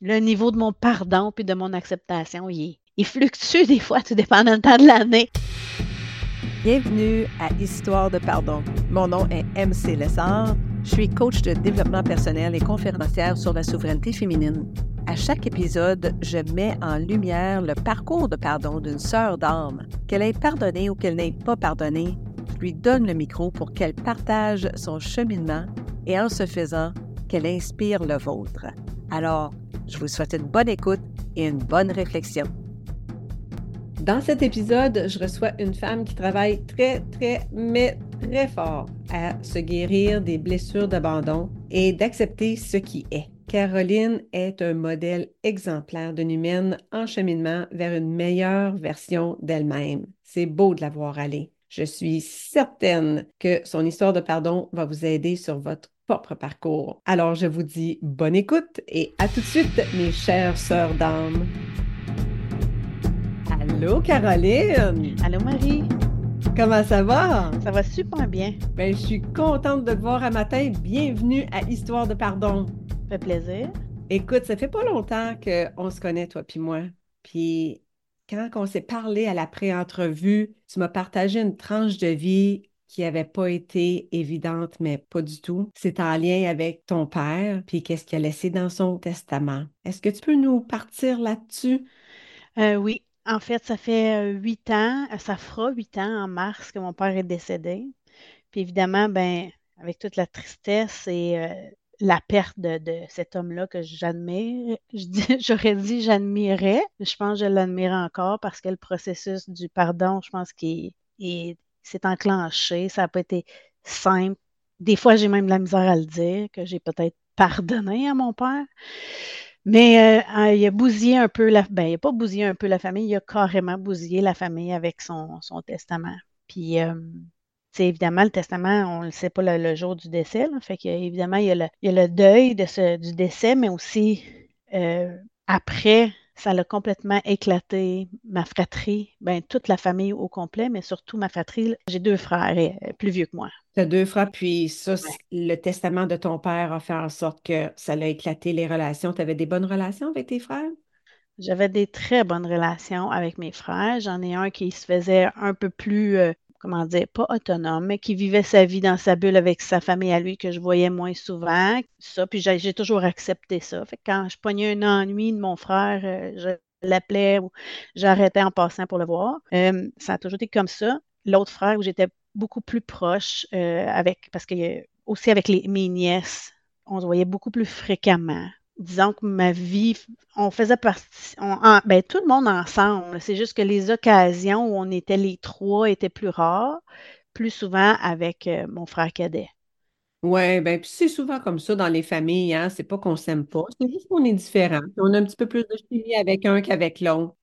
le niveau de mon pardon puis de mon acceptation, il, il fluctue des fois, tout dépendant du temps de l'année. Bienvenue à Histoire de pardon. Mon nom est MC Lessard. Je suis coach de développement personnel et conférencière sur la souveraineté féminine. À chaque épisode, je mets en lumière le parcours de pardon d'une sœur d'âme. Qu'elle ait pardonné ou qu'elle n'ait pas pardonné, je lui donne le micro pour qu'elle partage son cheminement et en ce faisant, qu'elle inspire le vôtre. Alors, je vous souhaite une bonne écoute et une bonne réflexion. Dans cet épisode, je reçois une femme qui travaille très, très, mais très fort à se guérir des blessures d'abandon et d'accepter ce qui est. Caroline est un modèle exemplaire d'une humaine en cheminement vers une meilleure version d'elle-même. C'est beau de la voir aller. Je suis certaine que son histoire de pardon va vous aider sur votre propre parcours. Alors, je vous dis bonne écoute et à tout de suite, mes chères sœurs d'âme. Allô, Caroline! Allô, Marie! Comment ça va? Ça va super bien. Ben, je suis contente de te voir à matin. Bienvenue à Histoire de pardon. Ça fait plaisir. Écoute, ça fait pas longtemps qu'on se connaît, toi puis moi. Puis quand on s'est parlé à la pré-entrevue, tu m'as partagé une tranche de vie qui n'avait pas été évidente, mais pas du tout. C'est en lien avec ton père, puis qu'est-ce qu'il a laissé dans son testament. Est-ce que tu peux nous partir là-dessus? Euh, oui. En fait, ça fait euh, huit ans, euh, ça fera huit ans en mars que mon père est décédé. Puis évidemment, ben, avec toute la tristesse et la perte de, cet homme-là que j'admire, j'aurais dit j'admirais, je pense que je l'admire encore parce que le processus du pardon, je pense qu'il est s'est enclenché. Ça n'a pas été simple. Des fois, j'ai même de la misère à le dire, que j'ai peut-être pardonné à mon père. Mais euh, il a bousillé un peu la ben, il a pas bousillé un peu la famille, il a carrément bousillé la famille avec son, testament. Puis euh, évidemment, le testament, on ne sait pas le, jour du décès. fait que, évidemment, il y, a le, il y a le deuil de ce, du décès, mais aussi euh, après ça l'a complètement éclaté. Ma fratrie, ben, toute la famille au complet, mais surtout ma fratrie. J'ai deux frères euh, plus vieux que moi. Tu as deux frères, puis ça, le testament de ton père a fait en sorte que ça l'a éclaté les relations. Tu avais des bonnes relations avec tes frères? J'avais des très bonnes relations avec mes frères. J'en ai un qui se faisait un peu plus euh, comment dire, pas autonome, mais qui vivait sa vie dans sa bulle avec sa famille à lui que je voyais moins souvent. Ça, puis j'ai toujours accepté ça. Fait que quand je pognais un ennui de mon frère, euh, je l'appelais ou j'arrêtais en passant pour le voir. Euh, ça a toujours été comme ça. L'autre frère où j'étais beaucoup plus proche euh, avec, parce que aussi avec les, mes nièces, on se voyait beaucoup plus fréquemment disons que ma vie, on faisait partie, ben, tout le monde ensemble. C'est juste que les occasions où on était les trois étaient plus rares, plus souvent avec euh, mon frère cadet. Oui, ben c'est souvent comme ça dans les familles, hein? C'est pas qu'on s'aime pas, c'est juste qu'on est différents. On a un petit peu plus de chimie avec un qu'avec l'autre.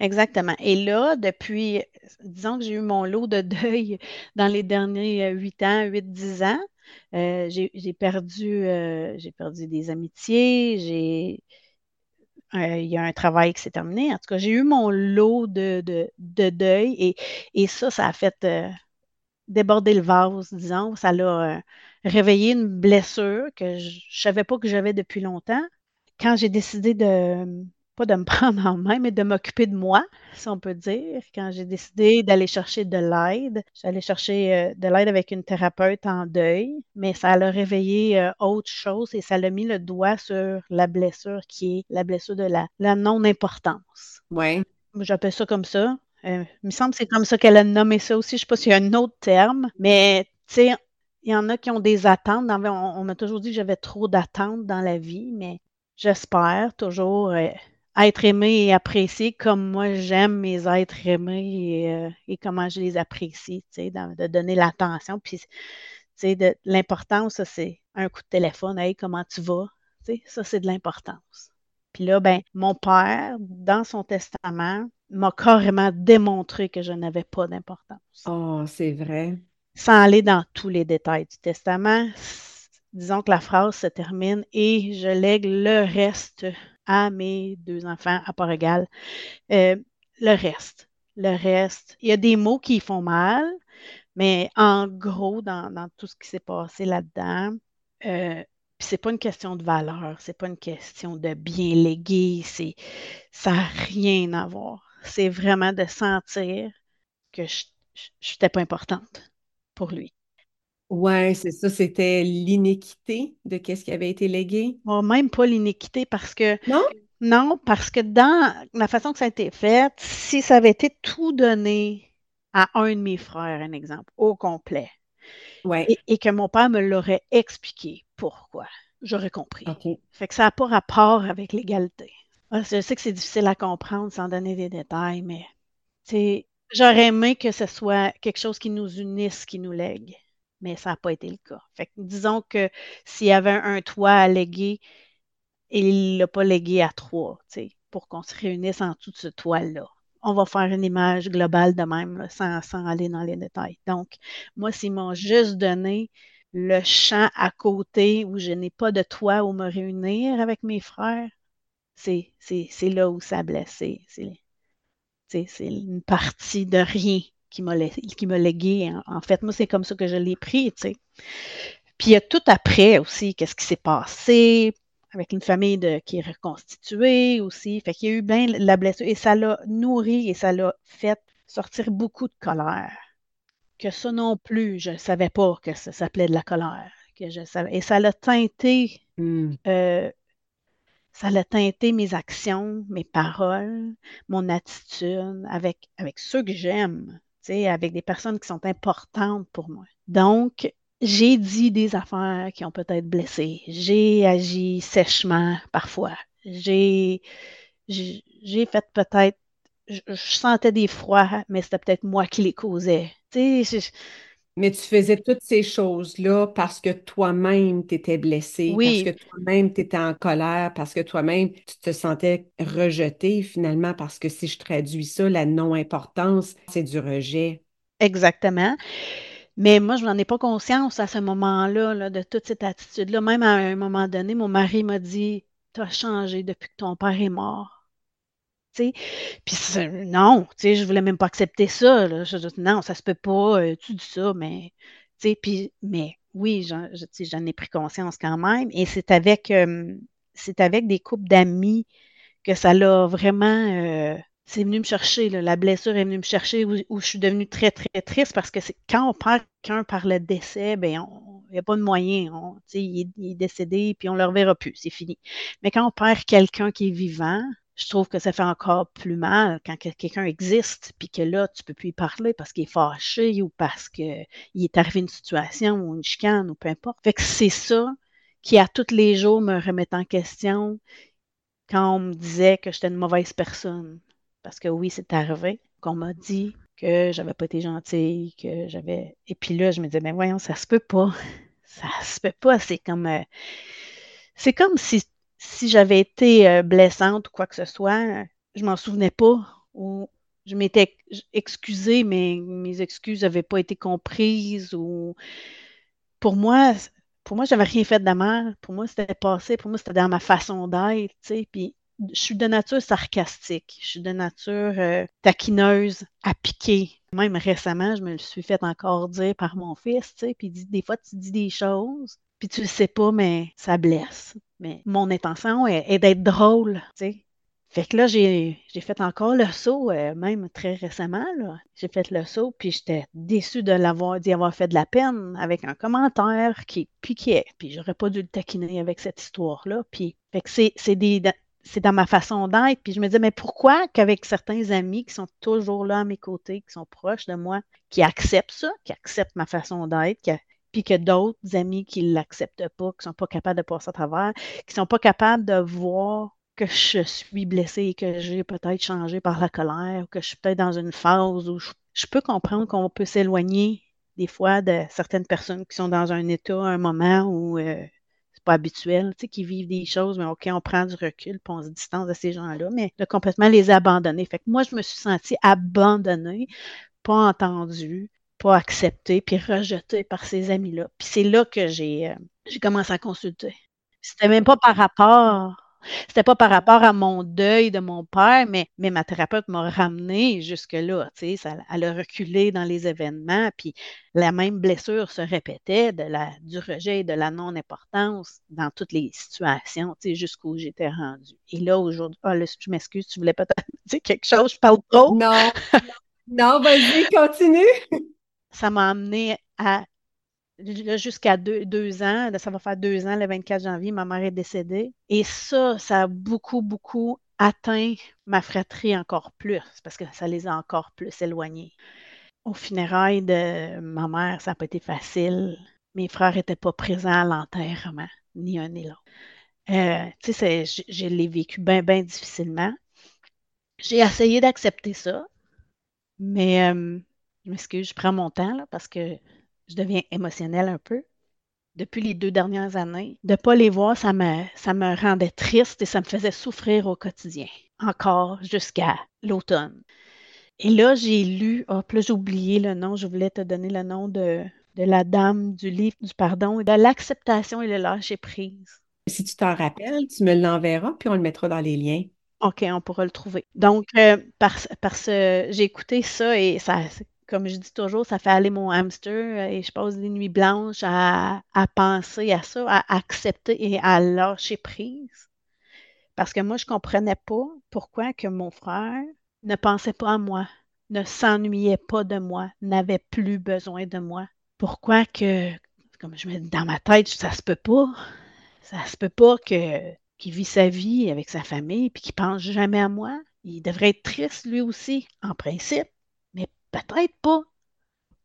Exactement. Et là, depuis, disons que j'ai eu mon lot de deuil dans les derniers euh, huit ans, huit, dix ans, euh, j'ai perdu, euh, j'ai perdu des amitiés, j'ai euh, il y a un travail qui s'est terminé. En tout cas, j'ai eu mon lot de, deuil et, et, ça, ça a fait déborder le vase, disons. Ça l'a réveillé une blessure que je ne savais pas que j'avais depuis longtemps. Quand j'ai décidé de, pas de me prendre en main, mais de m'occuper de moi, si on peut dire. Quand j'ai décidé d'aller chercher de l'aide, j'allais chercher euh, de l'aide avec une thérapeute en deuil, mais ça a réveillé euh, autre chose et ça l'a mis le doigt sur la blessure qui est la blessure de la, non-importance. Oui. J'appelle ça comme ça. Euh, il me semble que c'est comme ça qu'elle a nommé ça aussi. Je ne sais pas s'il y a un autre terme, mais tu sais, il y en a qui ont des attentes. On, m'a toujours dit que j'avais trop d'attentes dans la vie, mais j'espère toujours être aimé et apprécié comme moi j'aime mes êtres aimés et, euh, comment je les apprécie, tu sais, de, donner l'attention. Puis, tu sais, de, l'importance, c'est un coup de téléphone, hey, comment tu vas? Tu sais, ça, c'est de l'importance. Puis là, ben, mon père, dans son testament, m'a carrément démontré que je n'avais pas d'importance. Oh, c'est vrai. Sans aller dans tous les détails du testament, disons que la phrase se termine et je lègue le reste à mes deux enfants à part égale. Euh, le reste, le reste. Il y a des mots qui font mal, mais en gros, dans, tout ce qui s'est passé là-dedans, euh, c'est pas une question de valeur, c'est pas une question de bien léguer, c'est ça n'a rien à voir. C'est vraiment de sentir que je n'étais pas importante pour lui. Ouais, c'est ça, c'était l'iniquité de qu'est-ce qui avait été légué. même pas l'iniquité parce que Non? non, parce que dans la façon que ça a été fait, si ça avait été tout donné à un de mes frères, un exemple, au complet, Ouais. et, et que mon père me l'aurait expliqué pourquoi, j'aurais compris. OK. Fait que ça n'a pas rapport avec l'égalité. Ah, je sais que c'est difficile à comprendre sans donner des détails, mais j'aurais aimé que ce soit quelque chose qui nous unisse, qui nous lègue, mais ça n'a pas été le cas. Fait que disons que s'il y avait un toit à léguer, il ne l'a pas légué à trois, pour qu'on se réunisse en dessous de ce toit-là. On va faire une image globale de même, sans, sans aller dans les détails. Donc, moi, s'ils m'ont juste donné le champ à côté où je n'ai pas de toit où me réunir avec mes frères, c'est là où ça. C'est c'est une partie de rien qui m'a légué. En, en fait, moi, c'est comme ça que je l'ai pris, tu sais. Puis il y a tout après aussi, qu'est-ce qui s'est passé avec une famille de, qui est reconstituée aussi. Fait qu'il y a eu bien la blessure et ça l'a nourri et ça l'a fait sortir beaucoup de colère. Que ça non plus, je ne savais pas que ça s'appelait de la colère. Que je savais. Et ça l'a teinté Hmm. euh, ça a teinté mes actions, mes paroles, mon attitude avec, avec ceux que j'aime, avec des personnes qui sont importantes pour moi. Donc, j'ai dit des affaires qui ont peut-être blessé. J'ai agi sèchement parfois. J'ai fait peut-être je, sentais des froids, mais c'était peut-être moi qui les causais. Tu sais, Mais tu faisais toutes ces choses-là parce que toi-même t'étais blessé, parce que toi-même t'étais en colère, parce que toi-même tu te sentais rejeté finalement, parce que si je traduis ça, la non-importance, c'est du rejet. exactement. Mais moi, je n'en ai pas conscience à ce moment-là, là, de toute cette attitude-là. Même à un moment donné, mon mari m'a dit, Tu as changé depuis que ton père est mort. Non, tu sais, je voulais même pas accepter ça. là. Je non, ça se peut pas, euh, tu dis ça, mais, puis, mais oui, j'en, ai pris conscience quand même. Et c'est avec, euh, c'est avec des couples d'amis que ça l'a vraiment. euh, c'est venu me chercher, là, la blessure est venue me chercher où, je suis devenue très, très triste parce que c'est quand on perd quelqu'un par le décès, ben il n'y a pas de moyen. Il, est, il est décédé, puis on ne le reverra plus, c'est fini. Mais quand on perd quelqu'un qui est vivant, je trouve que ça fait encore plus mal quand que- quelqu'un existe, puis que là, tu ne peux plus y parler parce qu'il est fâché ou parce qu'il est arrivé une situation ou une chicane ou peu importe. Fait que c'est ça qui, à tous les jours, me remet en question quand on me disait que j'étais une mauvaise personne. Parce que oui, c'est arrivé qu'on m'a dit que j'avais pas été gentille, que j'avais. Et puis là, je me disais, ben voyons, ça se peut pas. Ça se peut pas. C'est comme. euh, C'est comme si, si j'avais été euh, blessante ou quoi que ce soit, je m'en souvenais pas. Ou je m'étais excusée, mais mes excuses n'avaient pas été comprises. Ou pour moi, pour moi, j'avais rien fait de mal. Pour moi, c'était passé. Pour moi, c'était dans ma façon d'être, tu sais. Puis je suis de nature sarcastique. Je suis de nature euh, taquineuse, à piquer. Même récemment, je me le suis fait encore dire par mon fils, tu sais. Puis des fois, tu dis des choses, puis tu le sais pas, mais ça blesse. Mais mon intention est, d'être drôle, tu sais. Fait que là, j'ai fait encore le saut, euh, même très récemment. J'ai fait le saut, puis j'étais déçue de l'avoir, d'y avoir fait de la peine avec un commentaire qui piquait. Puis j'aurais pas dû le taquiner avec cette histoire-là. Puis, fait que c'est des, c'est dans ma façon d'être. Puis je me disais, mais pourquoi qu'avec certains amis qui sont toujours là à mes côtés, qui sont proches de moi, qui acceptent ça, qui acceptent ma façon d'être, qui puis que d'autres amis qui ne l'acceptent pas, qui ne sont pas capables de passer à travers, qui ne sont pas capables de voir que je suis blessée et que j'ai peut-être changé par la colère, ou que je suis peut-être dans une phase où je, peux comprendre qu'on peut s'éloigner des fois de certaines personnes qui sont dans un état, un moment où euh, c'est pas habituel, qui vivent des choses, mais OK, on prend du recul, puis on se distance de ces gens-là, mais de complètement les abandonner. Fait moi, je me suis sentie abandonnée, pas entendue, pas acceptée, puis rejetée par ces amis-là. Puis c'est là que j'ai euh, j'ai commencé à consulter. C'était même pas par rapport C'était pas par rapport à mon deuil de mon père, mais, mais ma thérapeute m'a ramené jusque-là. Tu sais, elle a reculé dans les événements, puis la même blessure se répétait de la, du rejet et de la non-importance dans toutes les situations, tu sais, jusqu'où j'étais rendue. Et là, aujourd'hui, ah, je m'excuse, tu voulais peut-être dire quelque chose, je parle trop? Non, non, vas-y, continue. Ça m'a amené à jusqu'à deux, ans, ça va faire deux ans, le 24 janvier, ma mère est décédée. Et ça, ça a beaucoup, beaucoup atteint ma fratrie encore plus, parce que ça les a encore plus éloignés. Au funérailles de ma mère, ça n'a pas été facile. Mes frères n'étaient pas présents à l'enterrement, ni un ni l'autre. Euh, tu sais, je, l'ai vécu bien, bien difficilement. J'ai essayé d'accepter ça, mais euh, je m'excuse, je prends mon temps là, parce que je deviens émotionnelle un peu. Depuis les deux dernières années, de ne pas les voir, ça me, ça me rendait triste et ça me faisait souffrir au quotidien, encore jusqu'à l'automne. Et là, j'ai lu, oh, plus j'ai oublié le nom, je voulais te donner le nom de, de la dame du livre du pardon et de l'acceptation et le lâcher prise. Si tu t'en rappelles, tu me l'enverras, puis on le mettra dans les liens. OK, on pourra le trouver. Donc, euh, que j'ai écouté ça et ça, comme je dis toujours, ça fait aller mon hamster euh, et je passe des nuits blanches à, penser à ça, à accepter et à lâcher prise. Parce que moi, je ne comprenais pas pourquoi que mon frère ne pensait pas à moi, ne s'ennuyait pas de moi, n'avait plus besoin de moi. Pourquoi que, comme je me dis dans ma tête, ça se peut pas. Ça se peut pas qu'il vit sa vie avec sa famille puis qu'il pense jamais à moi. Il devrait être triste lui aussi, en principe. Peut-être pas.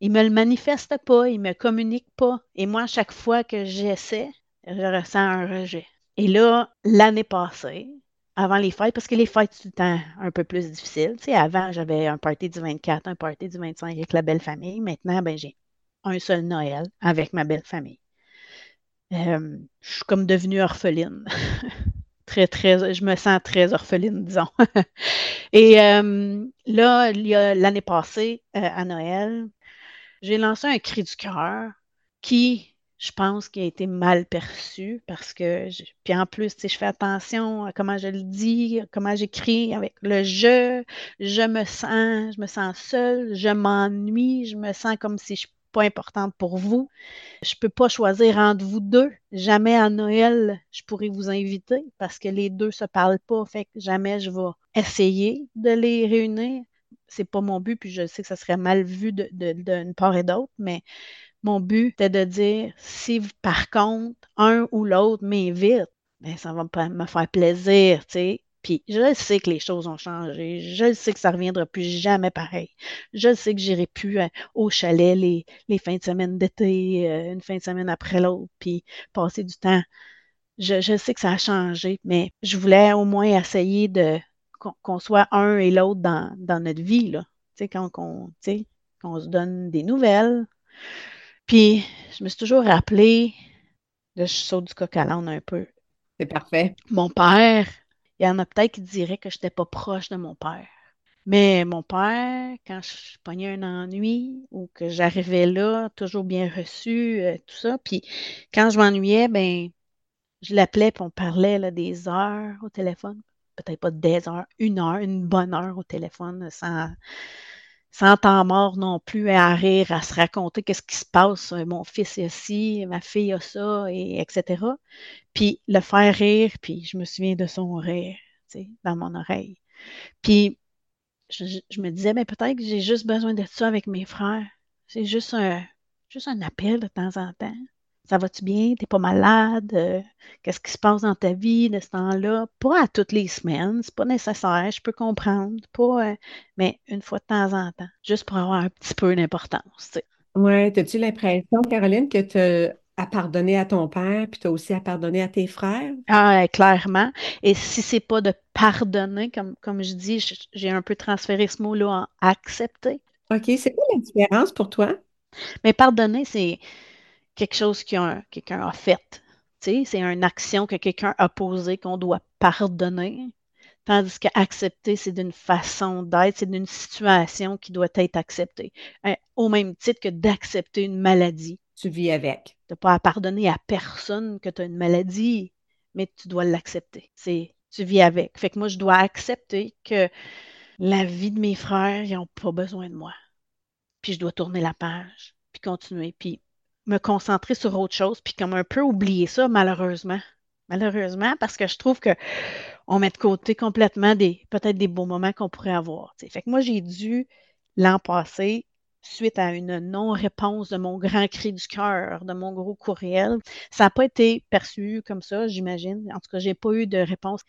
Il me le manifeste pas, il me communique pas. Et moi, chaque fois que j'essaie, je ressens un rejet. Et là, l'année passée, avant les fêtes, parce que les fêtes, c'est tout le temps un peu plus difficile. Tu avant, j'avais un party du 24, un party du 25 avec la belle famille. Maintenant, ben, j'ai un seul Noël avec ma belle famille. Euh, je suis comme devenue orpheline. très, très, je me sens très orpheline, disons. Et euh, là, l'année passée, euh, à Noël, j'ai lancé un cri du cœur qui, je pense, qui a été mal perçu parce que, puis en plus, je fais attention à comment je le dis, comment j'écris avec le je, je me sens, je me sens seule, je m'ennuie, je me sens comme si je pas importante pour vous. Je ne peux pas choisir entre vous deux. Jamais à Noël, je pourrais vous inviter parce que les deux ne se parlent pas. Fait que jamais je vais essayer de les réunir. C'est pas mon but, puis je sais que ça serait mal vu d'une part et d'autre, mais mon but était de dire si par contre un ou l'autre m'invite, ben ça va me faire plaisir, tu sais. Puis je sais que les choses ont changé. Je sais que ça ne reviendra plus jamais pareil. Je sais que j'irai plus euh, au chalet les, les, fins de semaine d'été, euh, une fin de semaine après l'autre, puis passer du temps. Je, je, sais que ça a changé, mais je voulais au moins essayer de qu'on soit un et l'autre dans, dans, notre vie, là. Tu sais, quand on, qu'on se donne des nouvelles. Puis, je me suis toujours rappelé, là, je saute du coq à l'âne un peu. C'est parfait. Mon père, il y en a peut-être qui diraient que je n'étais pas proche de mon père. Mais mon père, quand je pognais un ennui ou que j'arrivais là, toujours bien reçu, euh, tout ça. Puis quand je m'ennuyais, ben, je l'appelais puis on parlait là, des heures au téléphone. Peut-être pas des heures, une heure, une bonne heure au téléphone, sans, sans temps mort non plus, à rire, à se raconter qu'est-ce qui se passe. Mon fils est ci, ma fille a ça, et etc. Puis le faire rire, puis je me souviens de son rire, tu sais, dans mon oreille. Puis je, me disais, mais peut-être que j'ai juste besoin de ça avec mes frères. C'est juste un, juste un appel de temps en temps. Ça va-tu bien? T'es pas malade? Euh, qu'est-ce qui se passe dans ta vie de ce temps-là? Pas à toutes les semaines, c'est pas nécessaire, je peux comprendre. Pas, euh, mais une fois de temps en temps, juste pour avoir un petit peu d'importance. Oui, as-tu l'impression, Caroline, que tu à pardonner à ton père, puis tu as aussi à pardonner à tes frères? Ah, clairement. Et si c'est pas de pardonner, comme, comme je dis, j'ai un peu transféré ce mot-là en accepter. OK, c'est quoi la différence pour toi? Mais pardonner, c'est quelque chose que quelqu'un a fait. C'est une action que quelqu'un a posée qu'on doit pardonner. Tandis qu'accepter, c'est d'une façon d'être, c'est d'une situation qui doit être acceptée. Euh, au même titre que d'accepter une maladie tu vis avec. Tu n'as pas à pardonner à personne que tu as une maladie. mais tu dois l'accepter. C'est tu vis avec. Fait que moi, je dois accepter que la vie de mes frères, ils n'ont pas besoin de moi. Puis je dois tourner la page, puis continuer, puis me concentrer sur autre chose, puis comme un peu oublier ça, malheureusement. Malheureusement, parce que je trouve que on met de côté complètement des peut-être des beaux moments qu'on pourrait avoir. Fait que moi, j'ai dû l'an passé suite à une non-réponse de mon grand cri du cœur, de mon gros courriel. Ça n'a pas été perçu comme ça, j'imagine. En tout cas, je n'ai pas eu de réponse.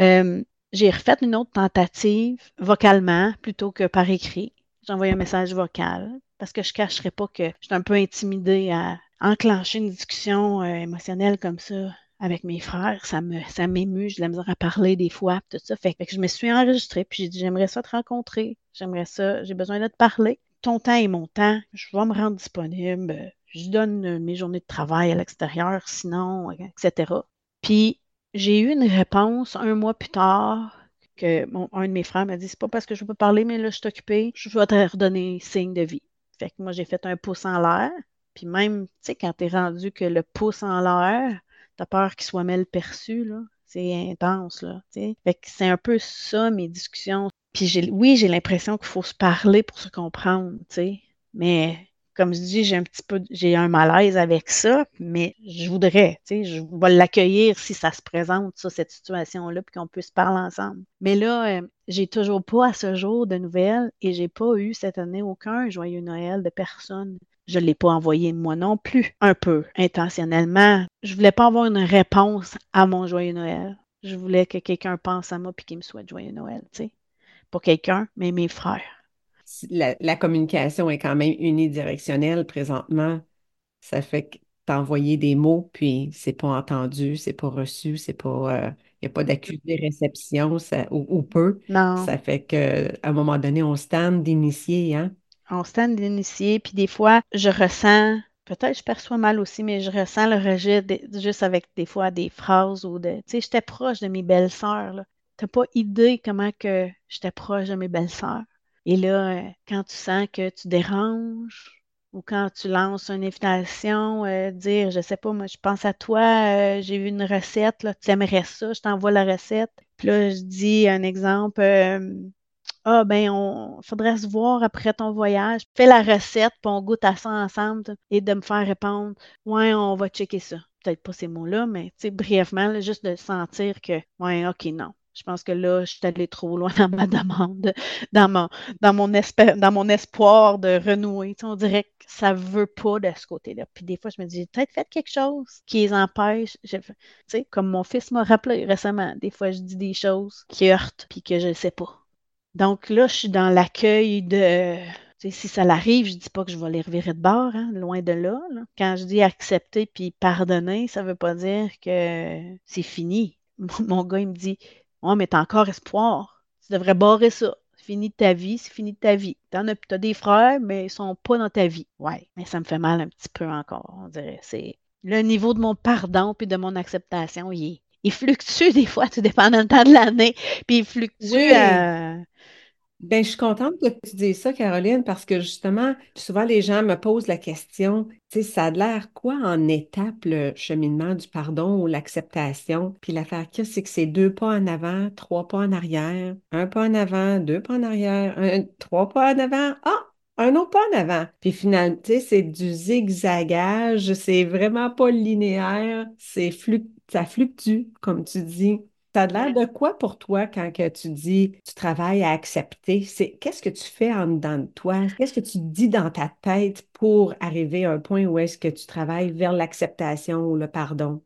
Euh, j'ai refait une autre tentative vocalement plutôt que par écrit. J'ai envoyé un message vocal parce que je ne cacherai pas que je suis un peu intimidée à enclencher une discussion euh, émotionnelle comme ça avec mes frères, ça me ça m'émue, j'ai de la à parler des fois, tout ça. Fait, que je me suis enregistrée, puis j'ai dit j'aimerais ça te rencontrer, j'aimerais ça, j'ai besoin de te parler. Ton temps est mon temps, je vais me rendre disponible, je donne mes journées de travail à l'extérieur, sinon, etc. Puis j'ai eu une réponse un mois plus tard que un de mes frères m'a dit c'est pas parce que je veux pas parler, mais là je suis occupée, je vais te redonner signe de vie. Fait que moi j'ai fait un pouce en l'air. Puis même, tu sais, quand t'es rendu que le pouce en l'air, T'as peur qu'il soit mal perçu, là. C'est intense, là. Fait que c'est un peu ça, mes discussions. Puis oui, j'ai l'impression qu'il faut se parler pour se comprendre, tu sais. Mais comme je dis, j'ai un petit peu, j'ai un malaise avec ça, mais je voudrais, tu sais, je vais l'accueillir si ça se présente, ça, cette situation-là, puis qu'on puisse parler ensemble. Mais là, euh, j'ai toujours pas à ce jour de nouvelles et j'ai pas eu cette année aucun joyeux Noël de personne. Je ne l'ai pas envoyé moi non plus, un peu intentionnellement. Je voulais pas avoir une réponse à mon joyeux Noël. Je voulais que quelqu'un pense à moi et qu'il me souhaite joyeux Noël, tu sais. Pas quelqu'un, mais mes frères. La, communication est quand même unidirectionnelle présentement. Ça fait que t'as envoyé des mots, puis c'est pas entendu, c'est pas reçu, c'est pas. Il euh, n'y a pas d'accusé réception ou, peu. Non. Ça fait qu'à un moment donné, on se tente d'initier, hein? on stand d'initier, puis des fois, je ressens, peut-être je perçois mal aussi, mais je ressens le rejet juste avec des fois des phrases ou de, tu sais, j'étais proche de mes belles-sœurs, T'as pas idée comment que j'étais proche de mes belles-sœurs. Et là, euh, quand tu sens que tu déranges, ou quand tu lances une invitation, euh, dire, je sais pas, moi, je pense à toi, euh, j'ai vu une recette, là, tu aimerais ça, je t'envoie la recette. Puis là, je dis un exemple, ah, ben, on faudrait se voir après ton voyage. Fais la recette, puis on goûte à ça ensemble. Et de me faire répondre, ouais, on va checker ça. Peut-être pas ces mots-là, mais brièvement, juste de sentir que, ouais, ok, non. Je pense que là, je suis allée trop loin dans ma demande, dans mon, dans mon, dans mon espoir de renouer. on dirait que ça ne veut pas de ce côté-là. Puis des fois, je me dis, j'ai peut-être fait quelque chose qui les empêche. Tu sais, comme mon fils m'a rappelé récemment, des fois, je dis des choses qui heurtent, puis que je ne sais pas. Donc là, je suis dans l'accueil de. Si ça l'arrive, je dis pas que je vais les revirer de bord, hein, loin de là, Quand je dis accepter puis pardonner, ça veut pas dire que c'est fini. Mon gars, il me dit Ouais, mais t'as encore espoir. Tu devrais barrer ça. C'est fini de ta vie, c'est fini de ta vie. T'en as, as des frères, mais ils sont pas dans ta vie. Ouais, mais ça me fait mal un petit peu encore, on dirait. C'est le niveau de mon pardon puis de mon acceptation, il, il fluctue des fois, tout dépend le temps de l'année. Puis il fluctue à ben, je suis contente que tu dises ça, Caroline, parce que justement, souvent les gens me posent la question, tu sais, ça a l'air quoi en étape le cheminement du pardon ou l'acceptation? Puis l'affaire qu'il c'est que c'est deux pas en avant, trois pas en arrière, un pas en avant, deux pas en arrière, trois pas en avant, ah! Un autre pas en avant. Puis finalement, tu sais, c'est du zigzagage, c'est vraiment pas linéaire, c'est ça fluctue, comme tu dis. A l'air de quoi pour toi quand que tu dis tu travailles à accepter? C'est qu'est-ce que tu fais en dedans de toi? Qu'est-ce que tu dis dans ta tête pour arriver à un point où est-ce que tu travailles vers l'acceptation ou le pardon?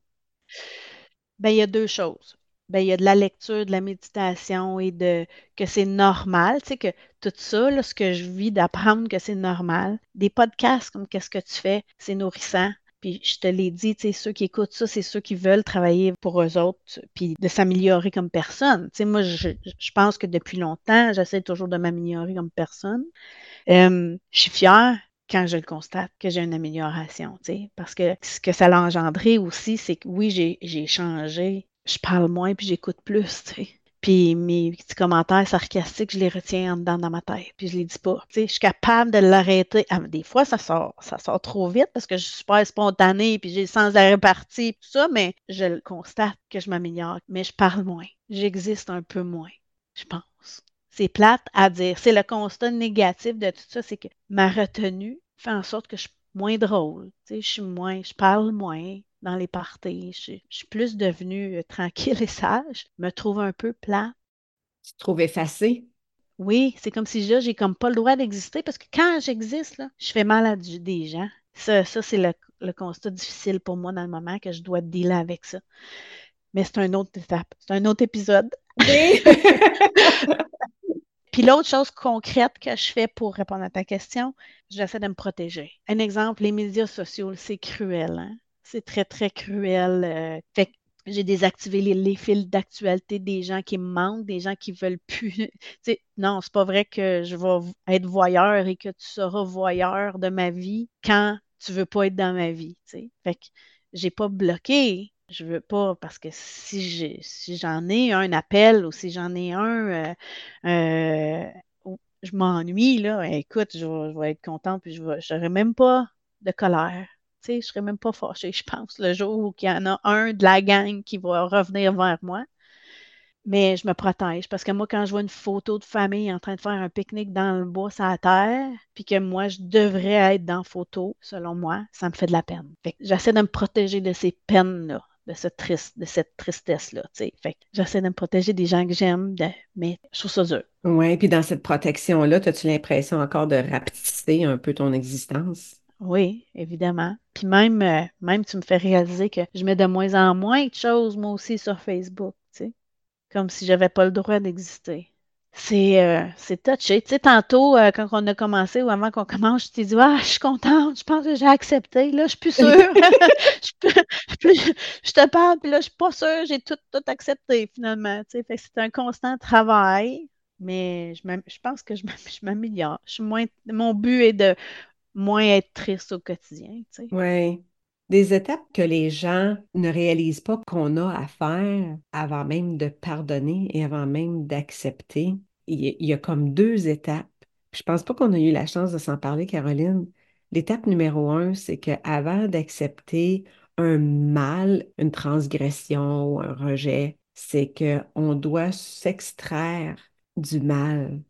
Bien, il y a deux choses. Bien, il y a de la lecture, de la méditation et de que c'est normal, tu sais, que tout ça, ce que je vis, d'apprendre que c'est normal. Des podcasts comme Qu'est-ce que tu fais, c'est nourrissant. Puis je te l'ai dit, tu sais, ceux qui écoutent ça, c'est ceux qui veulent travailler pour eux autres, puis de s'améliorer comme personne. Tu sais, moi, je, pense que depuis longtemps, j'essaie toujours de m'améliorer comme personne. je suis fière quand je le constate que j'ai une amélioration, tu sais, parce que ce que ça a engendré aussi, c'est que oui, j'ai changé, je parle moins puis j'écoute plus, tu sais. Puis mes petits commentaires sarcastiques, je les retiens en dedans dans ma tête, puis je les dis pas. Je suis capable de l'arrêter. Ah, des fois, ça sort, ça sort trop vite parce que je suis super spontanée, puis j'ai le sens de la répartie, tout ça, mais je constate que je m'améliore. Mais je parle moins. J'existe un peu moins, je pense. C'est plate à dire. C'est le constat négatif de tout ça, c'est que ma retenue fait en sorte que je suis moins drôle. Je suis moins, je parle moins, dans les parties. Je, suis plus devenue euh, tranquille et sage. Je me trouve un peu plat. Tu te trouves effacée? Oui, c'est comme si j'ai comme pas le droit d'exister parce que quand j'existe, je fais mal à des gens. Ça, ça c'est le, constat difficile pour moi dans le moment que je dois dealer avec ça. Mais c'est une autre étape, c'est un autre épisode. Oui. Puis l'autre chose concrète que je fais pour répondre à ta question, j'essaie de me protéger. Un exemple, les médias sociaux, c'est cruel. Hein? C'est très, très cruel. Euh, fait j'ai désactivé les, fils d'actualité des gens qui me manquent, des gens qui veulent plus. non, c'est pas vrai que je vais être voyeur et que tu seras voyeur de ma vie quand tu veux pas être dans ma vie. Fait que j'ai pas bloqué. Je veux pas parce que si j'ai si j'en ai un appel ou si j'en ai un euh, euh, je m'ennuie, là, écoute, je vais, être contente puis je n'aurai même pas de colère je ne serais même pas fâchée, je pense, le jour où il y en a un de la gang qui va revenir vers moi. Mais je me protège parce que moi, quand je vois une photo de famille en train de faire un pique-nique dans le bois sur terre, puis que moi, je devrais être dans photo, selon moi, ça me fait de la peine. j'essaie de me protéger de ces peines-là, de, triste, de cette tristesse-là. Fait j'essaie de me protéger des gens que j'aime, mais je trouve ça dur. Oui, puis dans cette protection-là, as-tu l'impression encore de rapetisser un peu ton existence? Oui, évidemment. Puis même, euh, même tu me fais réaliser que je mets de moins en moins de choses, moi aussi, sur Facebook, tu sais. Comme si j'avais pas le droit d'exister. C'est euh, c'est touché. Tu sais, tantôt, euh, quand on a commencé ou avant qu'on commence, je t'ai dit Ah, je suis contente, je pense que j'ai accepté. Là, je suis plus sûre. je, te parle, puis là, je suis pas sûre, j'ai tout, tout accepté finalement. Tu sais, fait que c'est un constant travail, mais je, je pense que je m'améliore. Je suis moins. Mon but est de moins être triste au quotidien. Oui. Des étapes que les gens ne réalisent pas qu'on a à faire avant même de pardonner et avant même d'accepter. Il y a comme deux étapes. Je pense pas qu'on a eu la chance de s'en parler, Caroline. L'étape numéro un, c'est qu'avant d'accepter un mal, une transgression ou un rejet, c'est qu'on doit s'extraire du mal.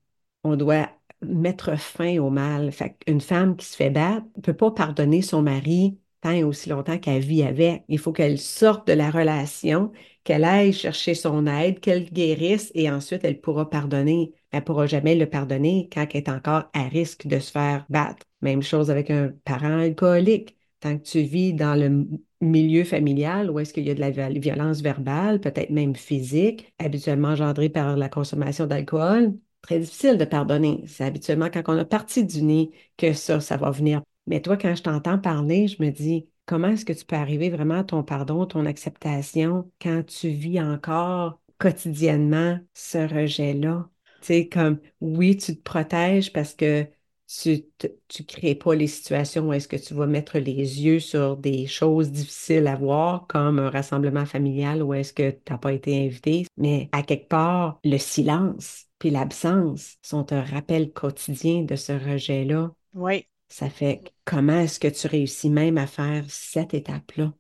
On doit mettre fin au mal. Fait une femme qui se fait battre ne peut pas pardonner son mari tant et aussi longtemps qu'elle vit avec. Il faut qu'elle sorte de la relation, qu'elle aille chercher son aide, qu'elle guérisse et ensuite elle pourra pardonner. Elle ne pourra jamais le pardonner quand elle est encore à risque de se faire battre. Même chose avec un parent alcoolique. Tant que tu vis dans le milieu familial où est-ce qu'il y a de la violence verbale, peut-être même physique, habituellement engendrée par la consommation d'alcool, très difficile de pardonner. C'est habituellement quand on a parti du nez que ça, ça va venir. Mais toi, quand je t'entends parler, je me dis, comment est-ce que tu peux arriver vraiment à ton pardon, ton acceptation quand tu vis encore quotidiennement ce rejet-là? Tu sais, comme, oui, tu te protèges parce que tu ne crées pas les situations où est-ce que tu vas mettre les yeux sur des choses difficiles à voir, comme un rassemblement familial où est-ce que tu n'as pas été invité. Mais à quelque part, le silence puis l'absence sont un rappel quotidien de ce rejet-là. Oui. Ça fait comment est-ce que tu réussis même à faire cette étape-là? Ben,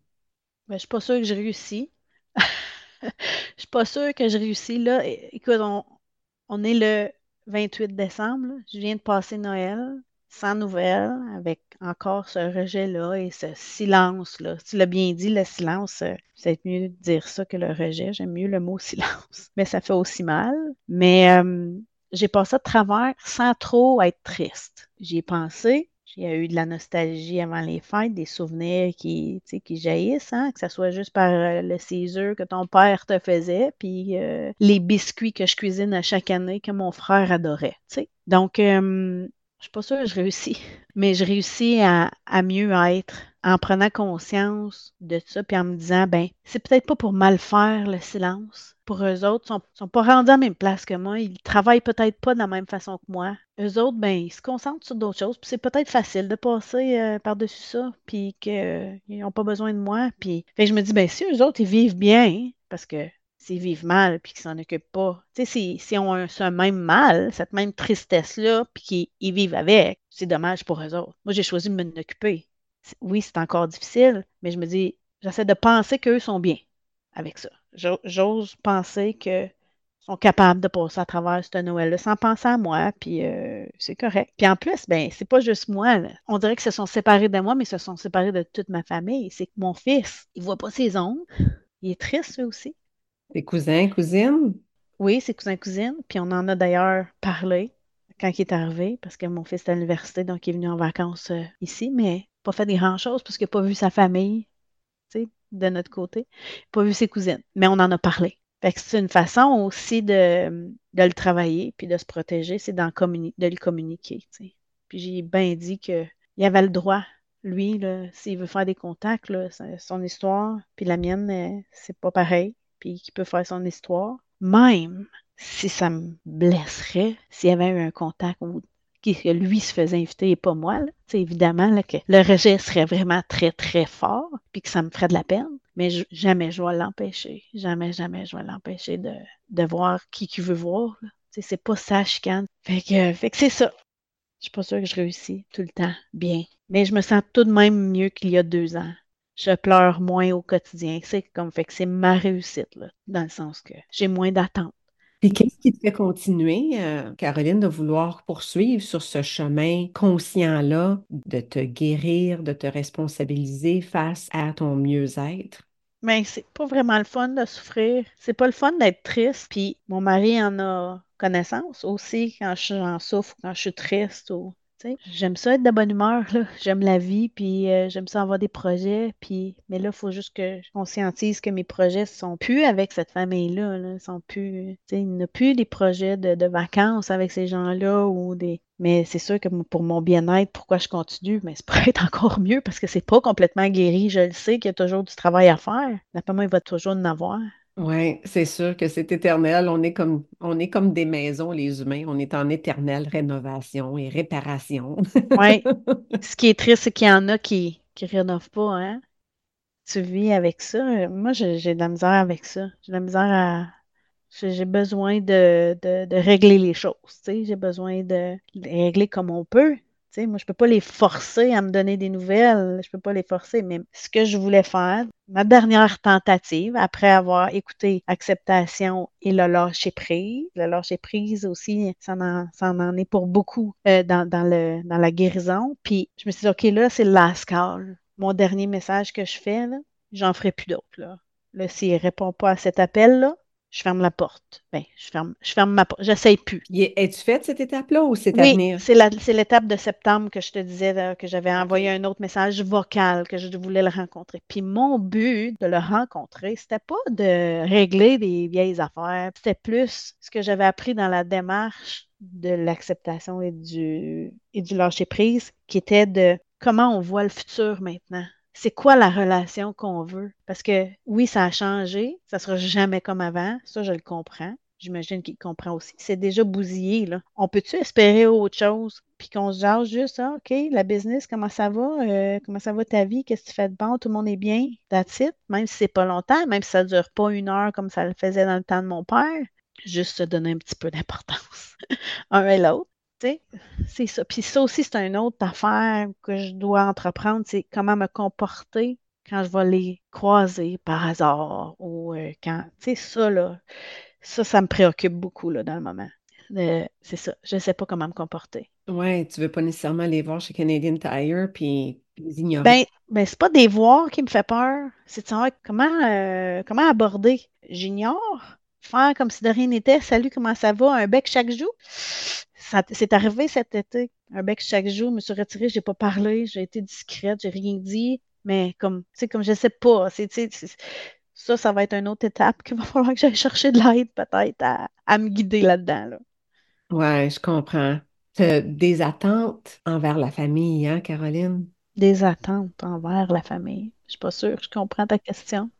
je ne suis pas sûre que je réussis. je ne suis pas sûre que je réussis. Là, écoute, on, on est le 28 décembre. Je viens de passer Noël sans nouvelles, avec encore ce rejet-là et ce silence-là. Tu l'as bien dit, le silence, euh, c'est mieux de dire ça que le rejet. J'aime mieux le mot silence, mais ça fait aussi mal. Mais euh, j'ai passé à travers sans trop être triste. J'y ai pensé. A eu de la nostalgie avant les fêtes, des souvenirs qui, jaillissent, hein, que ce soit juste par euh, le César que ton père te faisait, puis les biscuits que je cuisine à chaque année que mon frère adorait. Donc, je suis pas sûre que je réussis, mais je réussis à, mieux être en prenant conscience de ça, puis en me disant, ben, c'est peut-être pas pour mal faire le silence. Pour eux autres, ils sont, sont pas rendus à la même place que moi. Ils travaillent peut-être pas de la même façon que moi. Eux autres, ben, ils se concentrent sur d'autres choses. Puis c'est peut-être facile de passer euh, par-dessus ça, puis qu'ils n'ont pas besoin de moi. Puis, je me dis, ben, si eux autres, ils vivent bien, parce que vivent mal puis qu'ils s'en occupent pas. Tu sais, si, on a ce même mal, cette même tristesse-là, puis qu'ils vivent avec, c'est dommage pour eux autres. Moi, j'ai choisi de m'en occuper. Oui, c'est encore difficile, mais je me dis, j'essaie de penser qu'eux sont bien avec ça. J'ose penser que sont capables de passer à travers ce Noël-là sans penser à moi, puis euh, c'est correct. Puis en plus, ben, c'est pas juste moi. On dirait que se sont séparés de moi, mais se sont séparés de toute ma famille. C'est que mon fils, il voit pas ses oncles. Il est triste, lui aussi. Ses cousins, cousines? Oui, ses cousins, cousines. Puis on en a d'ailleurs parlé quand il est arrivé, parce que mon fils est à l'université, donc il est venu en vacances euh, ici, mais pas fait des grands-choses parce qu'il n'a pas vu sa famille, tu sais, de notre côté. Pas vu ses cousines. Mais on en a parlé. Fait que c'est une façon aussi de, le travailler puis de se protéger, c'est de le communiquer. Puis j'ai bien dit qu'il avait le droit, lui, s'il veut faire des contacts, son histoire, puis la mienne, euh, c'est pas pareil, puis qu'il peut faire son histoire. Même si ça me blesserait, s'il y avait eu un contact que lui se faisait inviter et pas moi, c'est évidemment que le rejet serait vraiment très, très fort, puis que ça me ferait de la peine. Mais jamais je vais l'empêcher. Jamais, jamais je vais l'empêcher de, de, voir qui qui veut voir. C'est pas ça chicane. Fait que, fait que c'est ça. Je suis pas sûre que je réussis tout le temps bien. Mais je me sens tout de même mieux qu'il y a deux ans. Je pleure moins au quotidien. C'est comme fait que c'est ma réussite, là, dans le sens que j'ai moins d'attentes. Puis qu'est-ce qui te fait continuer, euh, Caroline, de vouloir poursuivre sur ce chemin conscient-là, de te guérir, de te responsabiliser face à ton mieux-être? Mais c'est pas vraiment le fun de souffrir. C'est pas le fun d'être triste. Puis mon mari en a connaissance aussi quand je en souffre, quand je suis triste ou J'aime ça être de bonne humeur, J'aime la vie, puis euh, j'aime ça avoir des projets. Puis... Mais là, il faut juste que je conscientise que mes projets sont plus avec cette famille-là. Là. Sont plus... Il n'y plus des projets de, vacances avec ces gens-là ou des. Mais c'est sûr que pour mon bien-être, pourquoi je continue, mais c'est pour être encore mieux parce que c'est pas complètement guéri. Je le sais qu'il y a toujours du travail à faire. D'après moi, il va toujours en avoir. Oui, c'est sûr que c'est éternel. On est comme, on est comme des maisons, les humains. On est en éternelle rénovation et réparation. oui. Ce qui est triste, c'est qu'il y en a qui ne rénovent pas. Hein? Tu vis avec ça. Moi, j'ai de la misère avec ça. J'ai de la misère à. J'ai besoin de, de, régler les choses. J'ai besoin de régler comme on peut moi, je ne peux pas les forcer à me donner des nouvelles. Je ne peux pas les forcer. Mais ce que je voulais faire, ma dernière tentative, après avoir écouté acceptation et le lâcher prise, le lâcher prise aussi, ça en, est pour beaucoup euh, dans, la guérison. Puis je me suis dit, OK, là, c'est le. Mon dernier message que je fais, j'en ferai plus d'autres. Là, là s'il ne répond pas à cet appel-là, je ferme la porte. Ben, je ferme, je ferme ma porte. J'essaye plus. Es-tu faite cette étape-là ou c'est à oui, c'est l'étape de septembre que je te disais que j'avais envoyé un autre message vocal que je voulais le rencontrer. Puis mon but de le rencontrer, c'était pas de régler des vieilles affaires. C'était plus ce que j'avais appris dans la démarche de l'acceptation et du, et du lâcher prise, qui était de comment on voit le futur maintenant c'est quoi la relation qu'on veut? Parce que oui, ça a changé, ça sera jamais comme avant, ça je le comprends. J'imagine qu'il comprend aussi. C'est déjà bousillé, là. On peut-tu espérer autre chose? Puis qu'on se jase juste, ah, OK, la business, comment ça va? Euh, comment ça va ta vie? Qu'est-ce que tu fais de bon? Tout le monde est bien? That's it. Même si c'est pas longtemps, même si ça dure pas une heure comme ça le faisait dans le temps de mon père, juste se donner un petit peu d'importance, un et l'autre c'est ça. Puis ça aussi, c'est une autre affaire que je dois entreprendre, c'est comment me comporter quand je vais les croiser par hasard ou euh, quand, tu sais, ça, là, ça, ça me préoccupe beaucoup, là, dans le moment. Euh, c'est ça. Je ne sais pas comment me comporter. Ouais, tu veux pas nécessairement les voir chez Canadian Tire puis les ignorer. Ben, ben c'est pas des voir qui me fait peur. C'est de savoir comment, euh, comment aborder. J'ignore. Faire comme si de rien n'était. Salut, comment ça va? Un bec chaque jour c'est arrivé cet été. Un bec chaque jour, je me suis retirée, j'ai pas parlé, j'ai été discrète, j'ai rien dit, mais comme, tu sais, comme je sais pas, c'est, ça, ça va être une autre étape qu'il va falloir que j'aille chercher de l'aide peut-être à, me guider là-dedans. Là. Ouais, je comprends. des attentes envers la famille, hein, Caroline? Des attentes envers la famille. Je suis pas sûre, je comprends ta question.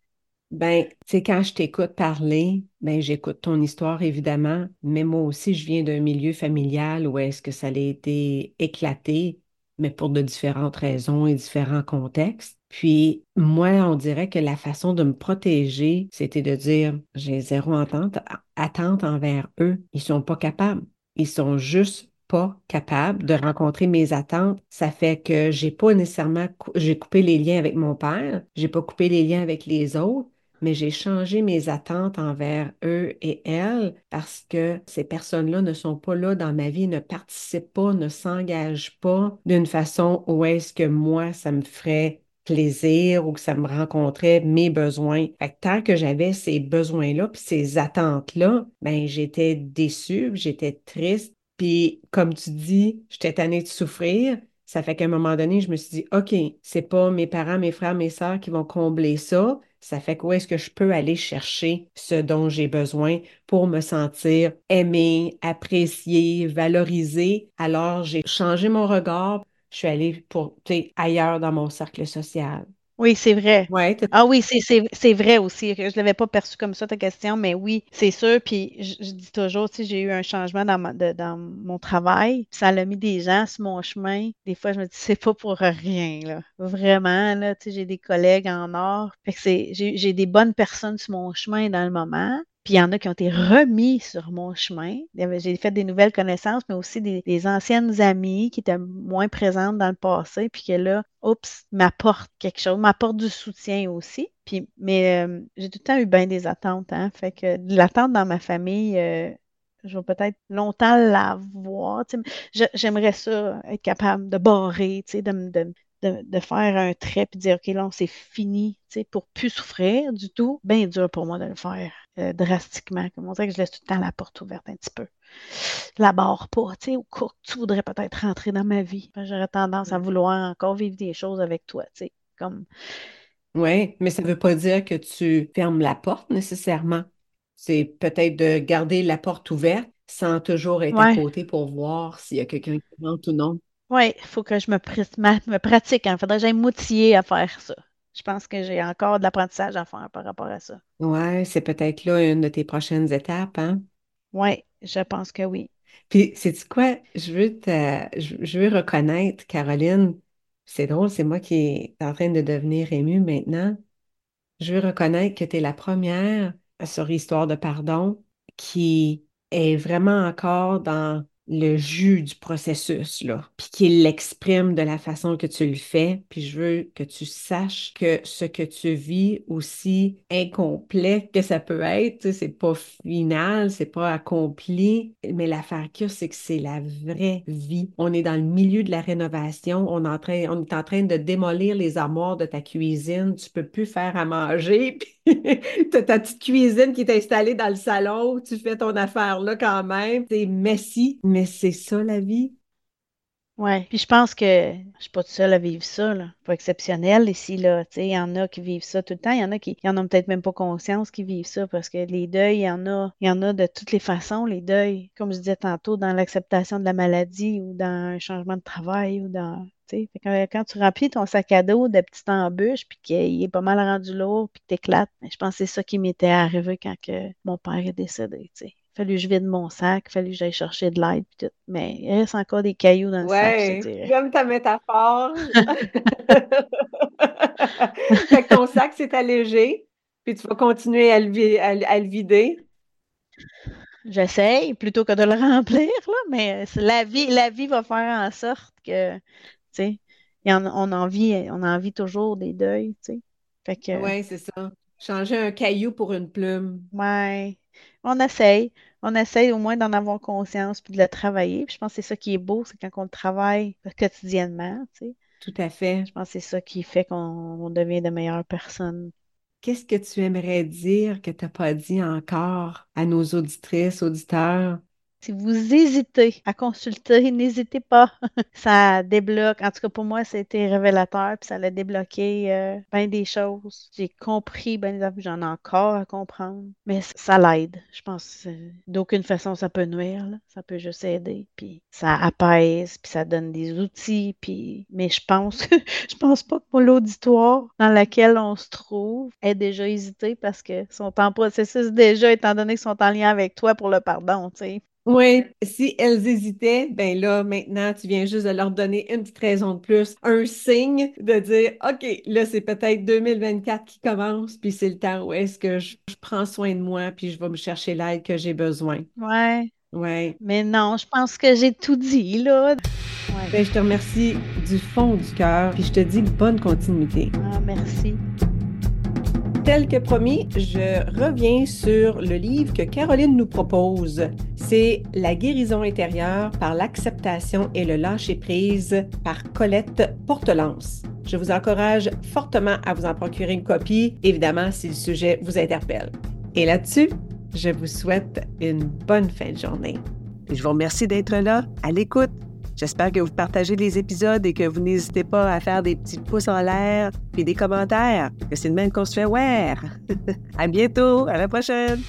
Ben, tu sais, quand je t'écoute parler, ben, j'écoute ton histoire, évidemment, mais moi aussi, je viens d'un milieu familial où est-ce que ça a été éclaté, mais pour de différentes raisons et différents contextes. Puis moi, on dirait que la façon de me protéger, c'était de dire, j'ai zéro attente envers eux. Ils sont pas capables. Ils sont juste pas capables de rencontrer mes attentes. Ça fait que j'ai pas nécessairement, j'ai coupé les liens avec mon père, j'ai pas coupé les liens avec les autres, mais j'ai changé mes attentes envers eux et elles parce que ces personnes-là ne sont pas là dans ma vie, ne participent pas, ne s'engagent pas d'une façon où est-ce que moi, ça me ferait plaisir ou que ça me rencontrait mes besoins. Tant que j'avais ces besoins-là, puis ces attentes-là, ben j'étais déçue, j'étais triste, puis comme tu dis, j'étais tannée de souffrir. Ça fait qu'à un moment donné, je me suis dit, OK, c'est pas mes parents, mes frères, mes sœurs qui vont combler ça. Ça fait où est-ce que je peux aller chercher ce dont j'ai besoin pour me sentir aimée, appréciée, valorisée. Alors, j'ai changé mon regard. Je suis allée pour, ailleurs dans mon cercle social. Oui, c'est vrai. Ouais, ah oui, c'est vrai aussi. Je ne l'avais pas perçu comme ça, ta question, mais oui, c'est sûr. Puis je, dis toujours, si j'ai eu un changement dans, dans mon travail. Ça l'a mis des gens sur mon chemin. Des fois, je me dis, c'est pas pour rien, là. Vraiment, là, tu sais, j'ai des collègues en or. Fait que j'ai des bonnes personnes sur mon chemin dans le moment. Puis il y en a qui ont été remis sur mon chemin. J'ai fait des nouvelles connaissances, mais aussi des, anciennes amies qui étaient moins présentes dans le passé, puis que là, oups, m'apportent quelque chose, m'apportent du soutien aussi. Puis, mais euh, j'ai tout le temps eu bien des attentes. Hein? Fait que l'attente dans ma famille, euh, je vais peut-être longtemps la voir. J'aimerais ça, être capable de barrer, de, de, de, faire un trait et de dire, OK, là, c'est fini, tu sais, pour plus souffrir du tout, bien dur pour moi de le faire euh, drastiquement. Comme on dirait que je laisse tout le temps la porte ouverte un petit peu. La barre pas, tu sais, au cas tu voudrais peut-être rentrer dans ma vie. J'aurais tendance à vouloir encore vivre des choses avec toi, tu sais, comme... Oui, mais ça ne veut pas dire que tu fermes la porte nécessairement. C'est peut-être de garder la porte ouverte sans toujours être à côté pour voir s'il y a quelqu'un qui rentre ou non. Oui, il faut que je me, me pratique. Il hein. faudrait que j'aille m'outiller à faire ça. Je pense que j'ai encore de l'apprentissage à faire par rapport à ça. Oui, c'est peut-être là une de tes prochaines étapes, hein? Oui, je pense que oui. Puis, sais-tu quoi? Je veux, te, je, veux reconnaître, Caroline, c'est drôle, c'est moi qui est en train de devenir émue maintenant. Je veux reconnaître que tu es la première sur Histoire de pardon qui est vraiment encore dans le jus du processus, là, puis qu'il l'exprime de la façon que tu le fais. Puis je veux que tu saches que ce que tu vis, aussi incomplet que ça peut être, c'est pas final, c'est pas accompli, mais l'affaire que c'est que c'est la vraie vie. On est dans le milieu de la rénovation, on est en train, on est en train de démolir les armoires de ta cuisine, tu peux plus faire à manger, tu as ta petite cuisine qui est installée dans le salon, tu fais ton affaire là quand même, c'est messy, c'est ça la vie. Oui, puis je pense que je suis pas toute seule à vivre ça, là. Pas exceptionnel ici, là. Il y en a qui vivent ça tout le temps. Il y en a qui y en ont peut-être même pas conscience qu'ils vivent ça parce que les deuils, il y en a, il y en a de toutes les façons, les deuils. Comme je disais tantôt, dans l'acceptation de la maladie ou dans un changement de travail ou dans quand, tu remplis ton sac à dos de petites embûches, puis qu'il est pas mal rendu lourd, puis que t'éclates, ben, je pense que c'est ça qui m'était arrivé quand que mon père est décédé. Fallu que je vide mon sac, il fallu que j'aille chercher de l'aide, tout. Mais il reste encore des cailloux dans le sac, je J'aime ta métaphore. fait que ton sac s'est allégé, puis tu vas continuer à le, à, le vider. J'essaye plutôt que de le remplir, là, mais la vie, la vie va faire en sorte que on, a envie, on a envie toujours des deuils, tu sais. Oui, c'est ça. Changer un caillou pour une plume. Oui. On essaye. On essaye au moins d'en avoir conscience puis de le travailler. je pense que c'est ça qui est beau, c'est quand on le travaille quotidiennement, tu sais. Tout à fait. Je pense que c'est ça qui fait qu'on devient de meilleures personnes. Qu'est-ce que tu aimerais dire que tu n'as pas dit encore à nos auditrices, auditeurs? Si vous hésitez à consulter, n'hésitez pas. ça débloque. En tout cas, pour moi, c'était révélateur, puis ça a débloqué euh, bien des choses. J'ai compris des j'en ai encore à comprendre. Mais ça l'aide. Je pense d'aucune façon ça peut nuire. Ça peut juste aider. Puis ça apaise, puis ça donne des outils. Puis... Mais je pense je pense pas que pour l'auditoire dans lequel on se trouve ait déjà hésité parce que sont en processus déjà, étant donné qu'ils sont en lien avec toi pour le pardon, tu sais. Oui, si elles hésitaient, ben là, maintenant, tu viens juste de leur donner une petite raison de plus, un signe de dire, OK, là, c'est peut-être 2024 qui commence, puis c'est le temps où est-ce que je, je prends soin de moi, puis je vais me chercher l'aide que j'ai besoin. Ouais. Ouais. Mais non, je pense que j'ai tout dit, là. Ouais. Ben, je te remercie du fond du cœur, puis je te dis bonne continuité. Ah, merci. Tel que promis, je reviens sur le livre que Caroline nous propose. C'est La guérison intérieure par l'acceptation et le lâcher-prise par Colette Portelance. Je vous encourage fortement à vous en procurer une copie, évidemment si le sujet vous interpelle. Et là-dessus, je vous souhaite une bonne fin de journée. Je vous remercie d'être là, à l'écoute. J'espère que vous partagez les épisodes et que vous n'hésitez pas à faire des petits pouces en l'air puis des commentaires, que c'est de même qu'on se fait à bientôt, à la prochaine.